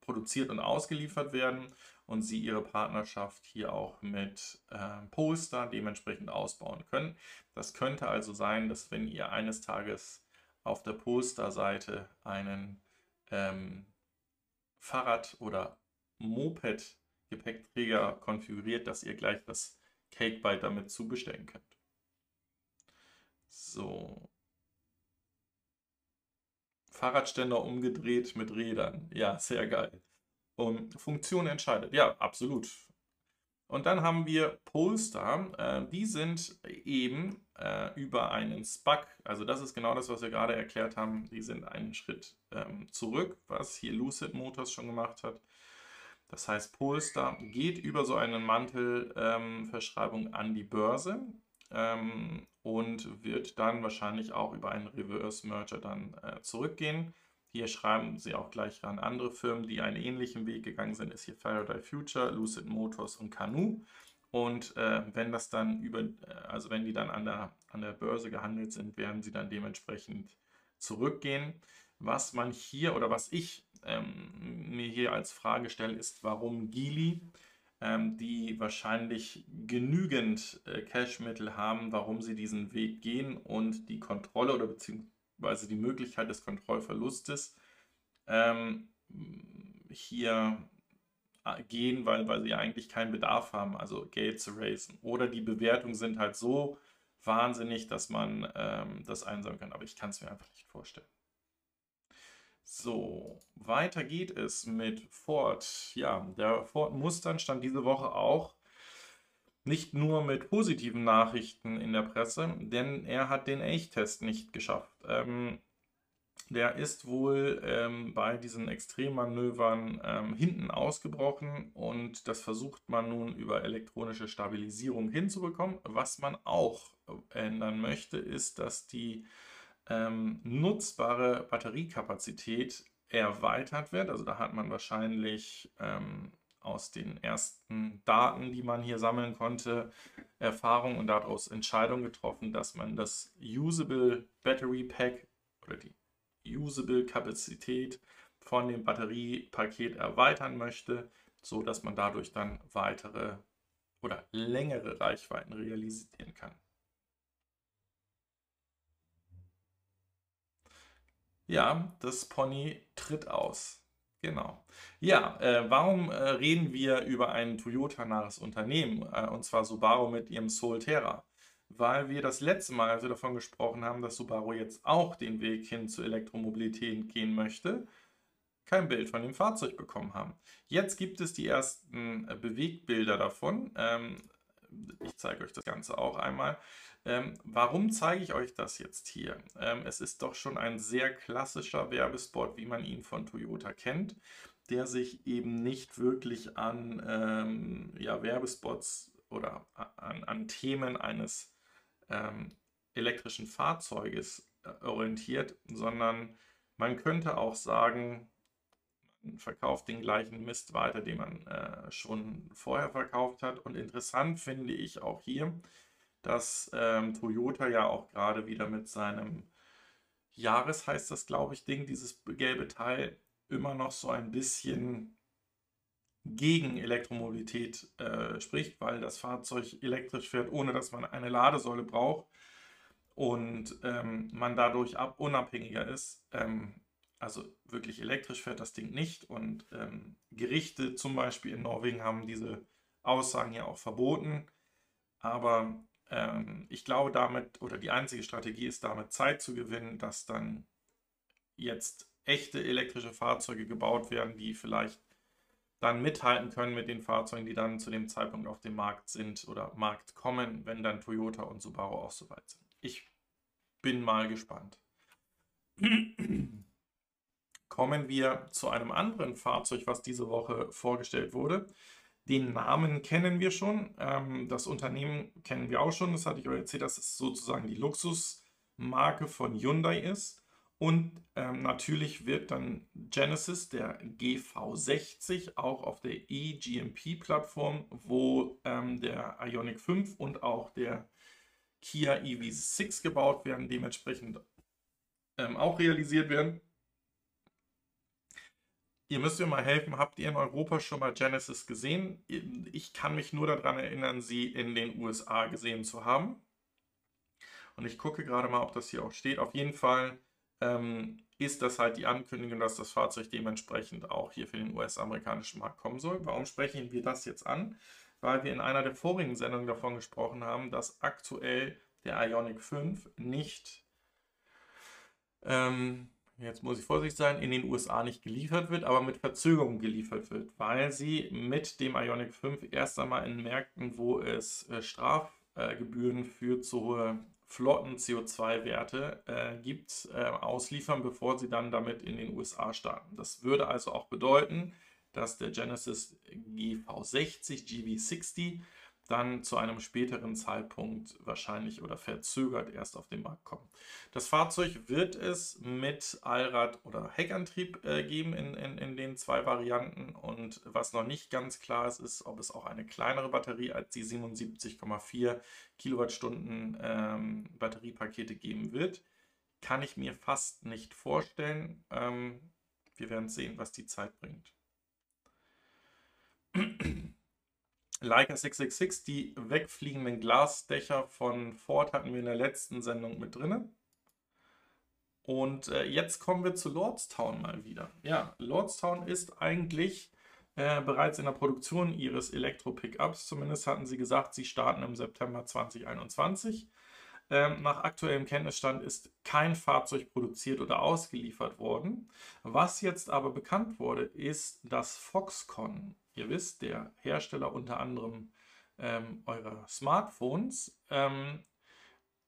produziert und ausgeliefert werden und sie ihre Partnerschaft hier auch mit äh, Polestar dementsprechend ausbauen können. Das könnte also sein, dass wenn ihr eines Tages auf der Polestar-Seite einen ähm, Fahrrad- oder Moped-Gepäckträger konfiguriert, dass ihr gleich das Cakebite damit zubestellen könnt. So. Fahrradständer umgedreht mit Rädern. Ja, sehr geil. Und Funktion entscheidet. Ja, absolut. Und dann haben wir Polestar. Äh, die sind eben äh, über einen SPAC, also das ist genau das, was wir gerade erklärt haben. Die sind einen Schritt ähm, zurück, was hier Lucid Motors schon gemacht hat. Das heißt, Polestar geht über so eine Mantelverschreibung ähm, an die Börse ähm, und wird dann wahrscheinlich auch über einen Reverse Merger dann äh, zurückgehen. Hier schreiben sie auch gleich an andere Firmen, die einen ähnlichen Weg gegangen sind, ist hier Faraday Future, Lucid Motors und Canoe. Und äh, wenn das dann über, äh, also wenn die dann an der, an der Börse gehandelt sind, werden sie dann dementsprechend zurückgehen. Was man hier oder was ich ähm, mir hier als Frage stelle, ist, warum Geely die wahrscheinlich genügend äh, Cashmittel haben, warum sie diesen Weg gehen und die Kontrolle oder beziehungsweise die Möglichkeit des Kontrollverlustes ähm, hier äh, gehen, weil, weil sie eigentlich keinen Bedarf haben, also Geld zu raisen. Oder die Bewertungen sind halt so wahnsinnig, dass man ähm, das einsammeln kann. Aber ich kann es mir einfach nicht vorstellen. So, weiter geht es mit Ford. Ja, der Ford Mustang stand diese Woche auch nicht nur mit positiven Nachrichten in der Presse, denn er hat den Elchtest nicht geschafft. Ähm, der ist wohl ähm, bei diesen Extremmanövern ähm, hinten ausgebrochen und das versucht man nun über elektronische Stabilisierung hinzubekommen. Was man auch ändern möchte, ist, dass die ähm, nutzbare Batteriekapazität erweitert wird. Also da hat man wahrscheinlich ähm, aus den ersten Daten, die man hier sammeln konnte, Erfahrung und daraus Entscheidung getroffen, dass man das Usable Battery Pack oder die Usable Kapazität von dem Batteriepaket erweitern möchte, so dass man dadurch dann weitere oder längere Reichweiten realisieren kann. Ja, das Pony tritt aus. Genau. Ja, äh, warum äh, reden wir über ein Toyota-nahes Unternehmen, äh, und zwar Subaru mit ihrem Solterra? Weil wir das letzte Mal, als wir davon gesprochen haben, dass Subaru jetzt auch den Weg hin zur Elektromobilität gehen möchte, kein Bild von dem Fahrzeug bekommen haben. Jetzt gibt es die ersten äh, Bewegbilder davon. Ähm, ich zeige euch das Ganze auch einmal. Ähm, warum zeige ich euch das jetzt hier? Ähm, es ist doch schon ein sehr klassischer Werbespot, wie man ihn von Toyota kennt, der sich eben nicht wirklich an ähm, ja, Werbespots oder an, an Themen eines ähm, elektrischen Fahrzeuges äh, orientiert, sondern man könnte auch sagen, man verkauft den gleichen Mist weiter, den man äh, schon vorher verkauft hat. Und interessant finde ich auch hier, dass ähm, Toyota ja auch gerade wieder mit seinem Jahres heißt das, glaube ich, Ding, dieses gelbe Teil, immer noch so ein bisschen gegen Elektromobilität äh, spricht, weil das Fahrzeug elektrisch fährt, ohne dass man eine Ladesäule braucht und ähm, man dadurch ab unabhängiger ist. Ähm, also wirklich elektrisch fährt das Ding nicht und ähm, Gerichte zum Beispiel in Norwegen haben diese Aussagen ja auch verboten. Aber ähm, ich glaube damit, oder die einzige Strategie ist damit Zeit zu gewinnen, dass dann jetzt echte elektrische Fahrzeuge gebaut werden, die vielleicht dann mithalten können mit den Fahrzeugen, die dann zu dem Zeitpunkt auf dem Markt sind oder Markt kommen, wenn dann Toyota und Subaru auch soweit sind. Ich bin mal gespannt. Kommen wir zu einem anderen Fahrzeug, was diese Woche vorgestellt wurde. Den Namen kennen wir schon. Ähm, das Unternehmen kennen wir auch schon. Das hatte ich euch erzählt, dass es sozusagen die Luxusmarke von Hyundai ist. Und ähm, natürlich wird dann Genesis, der GV60, auch auf der eGMP-Plattform, wo ähm, der Ioniq 5 und auch der Kia EV6 gebaut werden, dementsprechend ähm, auch realisiert werden. Ihr müsst mir mal helfen, habt ihr in Europa schon mal Genesis gesehen? Ich kann mich nur daran erinnern, sie in den USA gesehen zu haben. Und ich gucke gerade mal, ob das hier auch steht. Auf jeden Fall ähm, ist das halt die Ankündigung, dass das Fahrzeug dementsprechend auch hier für den US-amerikanischen Markt kommen soll. Warum sprechen wir das jetzt an? Weil wir in einer der vorigen Sendungen davon gesprochen haben, dass aktuell der Ionic 5 nicht ähm, jetzt muss ich vorsichtig sein, in den USA nicht geliefert wird, aber mit Verzögerung geliefert wird, weil sie mit dem Ionic 5 erst einmal in Märkten, wo es äh, Strafgebühren für zu hohe Flotten-CO2-Werte äh, gibt, äh, ausliefern, bevor sie dann damit in den USA starten. Das würde also auch bedeuten, dass der Genesis GV60, GV60 dann zu einem späteren Zeitpunkt wahrscheinlich oder verzögert erst auf den Markt kommen. Das Fahrzeug wird es mit Allrad- oder Heckantrieb äh, geben in, in, in den zwei Varianten und was noch nicht ganz klar ist, ist, ob es auch eine kleinere Batterie als die 77,4 Kilowattstunden ähm, Batteriepakete geben wird. Kann ich mir fast nicht vorstellen. Ähm, wir werden sehen, was die Zeit bringt. Leica 666, die wegfliegenden Glasdächer von Ford hatten wir in der letzten Sendung mit drin. Und äh, jetzt kommen wir zu Lordstown mal wieder. Ja, Lordstown ist eigentlich äh, bereits in der Produktion ihres Elektro-Pickups. Zumindest hatten sie gesagt, sie starten im September 2021. Ähm, nach aktuellem Kenntnisstand ist kein Fahrzeug produziert oder ausgeliefert worden. Was jetzt aber bekannt wurde, ist, dass Foxconn ihr wisst, der Hersteller unter anderem ähm, eurer Smartphones, ähm,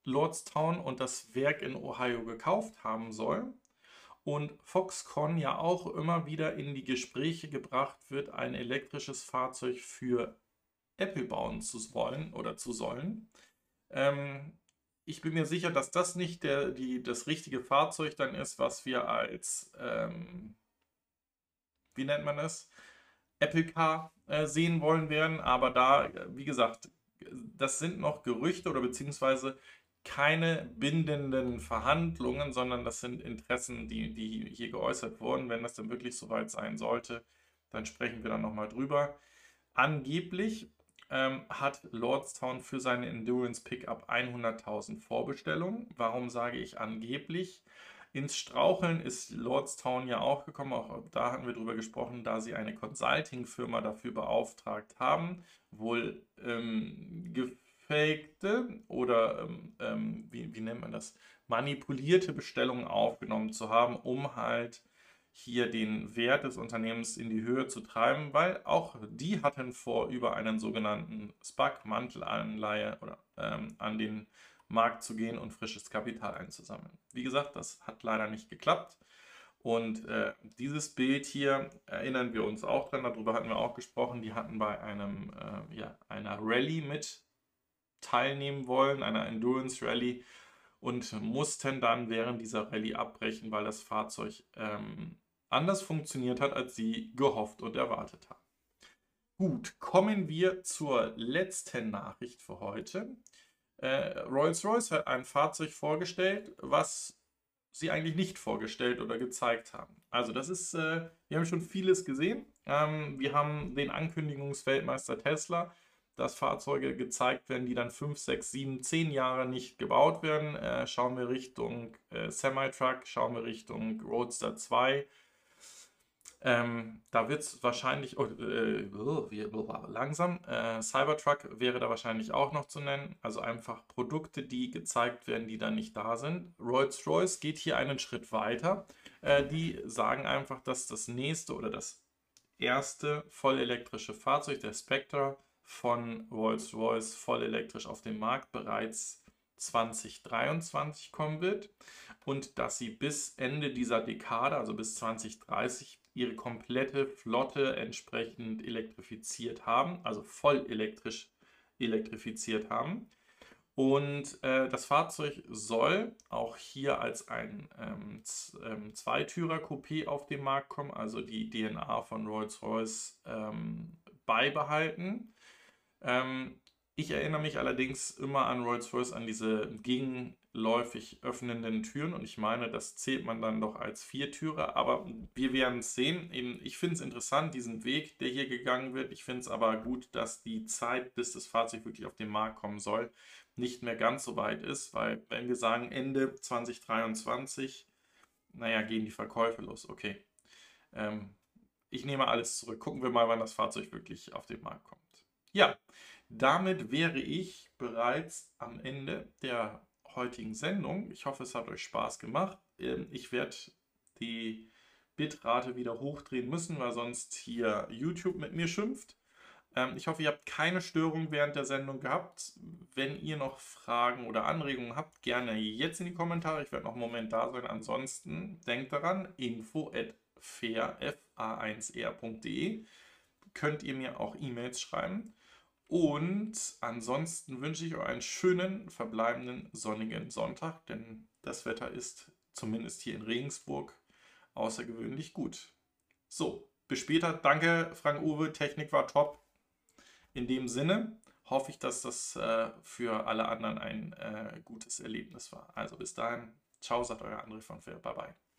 Lordstown und das Werk in Ohio gekauft haben soll. Und Foxconn ja auch immer wieder in die Gespräche gebracht wird, ein elektrisches Fahrzeug für Apple bauen zu wollen oder zu sollen. Ähm, ich bin mir sicher, dass das nicht der, die, das richtige Fahrzeug dann ist, was wir als ähm, wie nennt man das, Apple Car äh, sehen wollen werden. Aber da, wie gesagt, das sind noch Gerüchte oder beziehungsweise keine bindenden Verhandlungen, sondern das sind Interessen, die, die hier geäußert wurden. Wenn das dann wirklich soweit sein sollte, dann sprechen wir dann nochmal drüber. Angeblich ähm, hat Lordstown für seine Endurance Pickup 100.000 Vorbestellungen. Warum sage ich angeblich? Ins Straucheln ist Lordstown ja auch gekommen, auch da hatten wir drüber gesprochen, da sie eine Consulting-Firma dafür beauftragt haben, wohl ähm, gefakte oder ähm, ähm, wie, wie nennt man das, manipulierte Bestellungen aufgenommen zu haben, um halt hier den Wert des Unternehmens in die Höhe zu treiben, weil auch die hatten vor, über einen sogenannten SPAC-Mantelanleihe ähm, an den Markt zu gehen und frisches Kapital einzusammeln. Wie gesagt, das hat leider nicht geklappt. Und äh, dieses Bild hier erinnern wir uns auch dran, darüber hatten wir auch gesprochen. Die hatten bei einem, äh, ja, einer Rallye mit teilnehmen wollen, einer Endurance Rallye und mussten dann während dieser Rallye abbrechen, weil das Fahrzeug ähm, anders funktioniert hat, als sie gehofft und erwartet haben. Gut, kommen wir zur letzten Nachricht für heute. Äh, Rolls-Royce hat ein Fahrzeug vorgestellt, was sie eigentlich nicht vorgestellt oder gezeigt haben. Also das ist, äh, wir haben schon vieles gesehen. Ähm, wir haben den Ankündigungsweltmeister Tesla, dass Fahrzeuge gezeigt werden, die dann 5, 6, 7, 10 Jahre nicht gebaut werden. Äh, schauen wir Richtung äh, Semi-Truck, schauen wir Richtung Roadster 2, ähm, da wird es wahrscheinlich, oh, äh, langsam, äh, Cybertruck wäre da wahrscheinlich auch noch zu nennen. Also einfach Produkte, die gezeigt werden, die dann nicht da sind. Rolls-Royce geht hier einen Schritt weiter. Äh, die sagen einfach, dass das nächste oder das erste vollelektrische Fahrzeug, der Spectre von Rolls-Royce, voll elektrisch auf dem Markt bereits 2023 kommen wird und dass sie bis Ende dieser Dekade, also bis 2030, ihre komplette Flotte entsprechend elektrifiziert haben, also voll elektrisch elektrifiziert haben. Und äh, das Fahrzeug soll auch hier als ein ähm, ähm, Zweitürer-Coupé auf den Markt kommen, also die DNA von Rolls-Royce ähm, beibehalten. Ähm, ich erinnere mich allerdings immer an Rolls-Royce, an diese gegenläufig öffnenden Türen und ich meine, das zählt man dann doch als Viertürer, aber wir werden es sehen. Eben, ich finde es interessant, diesen Weg, der hier gegangen wird. Ich finde es aber gut, dass die Zeit, bis das Fahrzeug wirklich auf den Markt kommen soll, nicht mehr ganz so weit ist, weil wenn wir sagen Ende 2023, naja, gehen die Verkäufe los. Okay. Ähm, ich nehme alles zurück. Gucken wir mal, wann das Fahrzeug wirklich auf den Markt kommt. Ja, damit wäre ich bereits am Ende der heutigen Sendung. Ich hoffe, es hat euch Spaß gemacht. Ähm, ich werde die Bitrate wieder hochdrehen müssen, weil sonst hier YouTube mit mir schimpft. Ähm, ich hoffe, ihr habt keine Störung während der Sendung gehabt. Wenn ihr noch Fragen oder Anregungen habt, gerne jetzt in die Kommentare. Ich werde noch einen Moment da sein. Ansonsten denkt daran, info at fair.de könnt ihr mir auch E-Mails schreiben. Und ansonsten wünsche ich euch einen schönen, verbleibenden, sonnigen Sonntag, denn das Wetter ist zumindest hier in Regensburg außergewöhnlich gut. So, bis später. Danke, Frank-Uwe. Technik war top. In dem Sinne hoffe ich, dass das äh, für alle anderen ein äh, gutes Erlebnis war. Also bis dahin. Ciao, sagt euer André von Fair. Bye, bye.